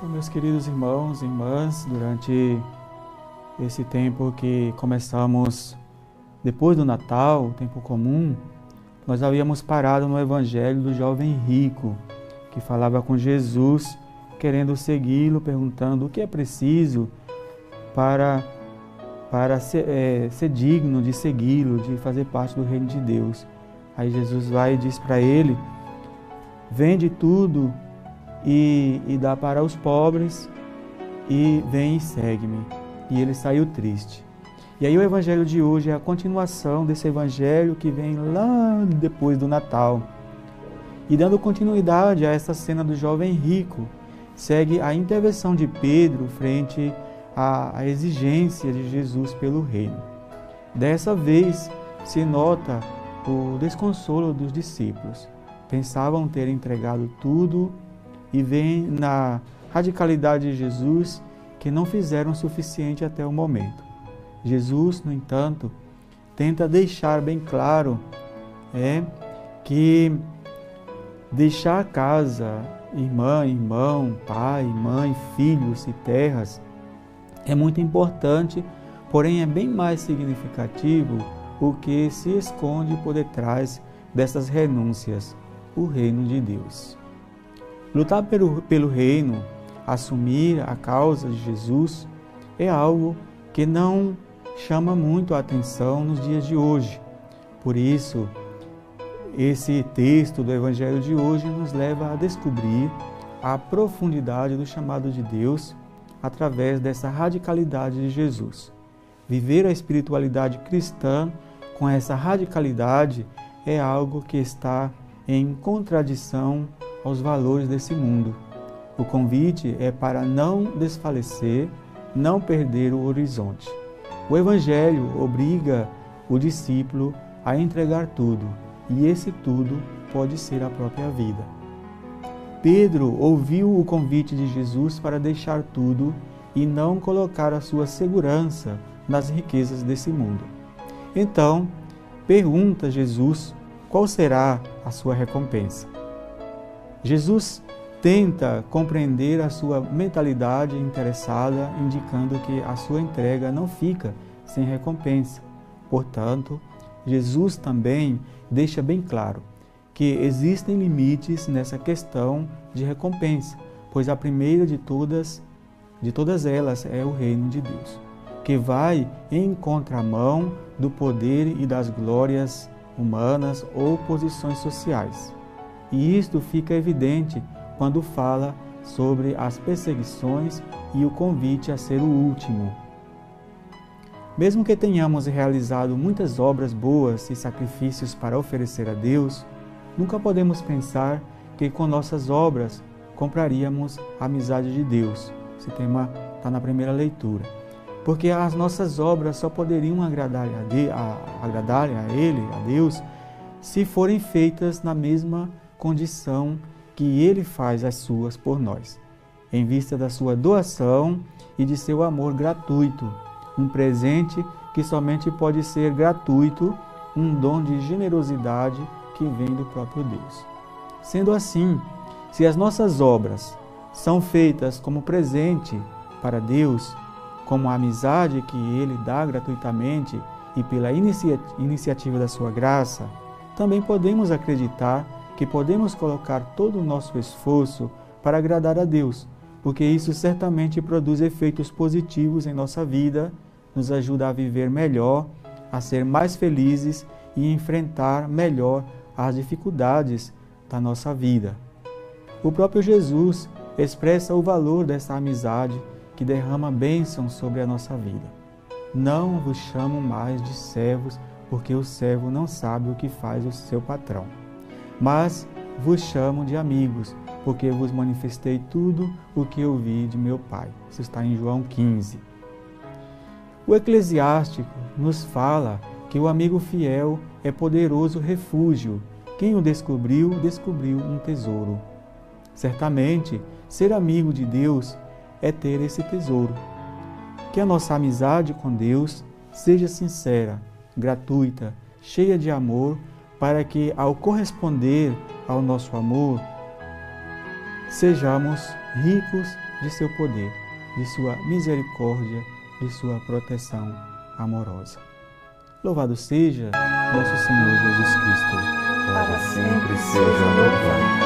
Meus queridos irmãos e irmãs, durante esse tempo que começamos depois do Natal, o tempo comum, nós havíamos parado no Evangelho do jovem rico, que falava com Jesus, querendo segui-lo, perguntando o que é preciso para, para ser, é, ser digno de segui-lo, de fazer parte do reino de Deus. Aí Jesus vai e diz para ele: vende tudo e, e dá para os pobres e vem e segue-me. E ele saiu triste. E aí o evangelho de hoje é a continuação desse evangelho que vem lá depois do Natal. E dando continuidade a essa cena do jovem rico, segue a intervenção de Pedro frente à, exigência de Jesus pelo reino. Dessa vez se nota o desconsolo dos discípulos. Pensavam ter entregado tudo e vem na radicalidade de Jesus que não fizeram o suficiente até o momento. Jesus, no entanto, tenta deixar bem claro é que deixar casa, irmã, irmão, pai, mãe, filhos e terras é muito importante, porém é bem mais significativo o que se esconde por detrás dessas renúncias, o reino de Deus. Lutar pelo, pelo reino, assumir a causa de Jesus, é algo que não chama muito a atenção nos dias de hoje. Por isso, esse texto do Evangelho de hoje nos leva a descobrir a profundidade do chamado de Deus através dessa radicalidade de Jesus. Viver a espiritualidade cristã com essa radicalidade é algo que está em contradição aos valores desse mundo. O convite é para não desfalecer, não perder o horizonte. O Evangelho obriga o discípulo a entregar tudo, e esse tudo pode ser a própria vida. Pedro ouviu o convite de Jesus para deixar tudo e não colocar a sua segurança nas riquezas desse mundo. Então, pergunta Jesus qual será a sua recompensa. Jesus tenta compreender a sua mentalidade interessada, indicando que a sua entrega não fica sem recompensa. Portanto, Jesus também deixa bem claro que existem limites nessa questão de recompensa, pois a primeira de todas, de todas elas é o reino de Deus, que vai em contramão do poder e das glórias humanas ou posições sociais. E isto fica evidente quando fala sobre as perseguições e o convite a ser o último. Mesmo que tenhamos realizado muitas obras boas e sacrifícios para oferecer a Deus, nunca podemos pensar que com nossas obras compraríamos a amizade de Deus. Esse tema está na primeira leitura. Porque as nossas obras só poderiam agradar a, de, a, agradar a Ele, a Deus, se forem feitas na mesma condição que Ele faz as suas por nós, em vista da sua doação e de seu amor gratuito, um presente que somente pode ser gratuito, um dom de generosidade que vem do próprio Deus. Sendo assim, se as nossas obras são feitas como presente para Deus, como a amizade que Ele dá gratuitamente e pela inicia iniciativa da Sua graça, também podemos acreditar que podemos colocar todo o nosso esforço para agradar a Deus, porque isso certamente produz efeitos positivos em nossa vida, nos ajuda a viver melhor, a ser mais felizes e enfrentar melhor as dificuldades da nossa vida. O próprio Jesus expressa o valor dessa amizade que derrama bênção sobre a nossa vida. Não vos chamo mais de servos, porque o servo não sabe o que faz o seu patrão mas vos chamo de amigos, porque vos manifestei tudo o que ouvi de meu Pai. Isso está em João 15. O eclesiástico nos fala que o amigo fiel é poderoso refúgio. Quem o descobriu, descobriu um tesouro. Certamente, ser amigo de Deus é ter esse tesouro. Que a nossa amizade com Deus seja sincera, gratuita, cheia de amor para que, ao corresponder ao nosso amor, sejamos ricos de seu poder, de sua misericórdia, de sua proteção amorosa. Louvado seja nosso Senhor Jesus Cristo. Para sempre seja louvado.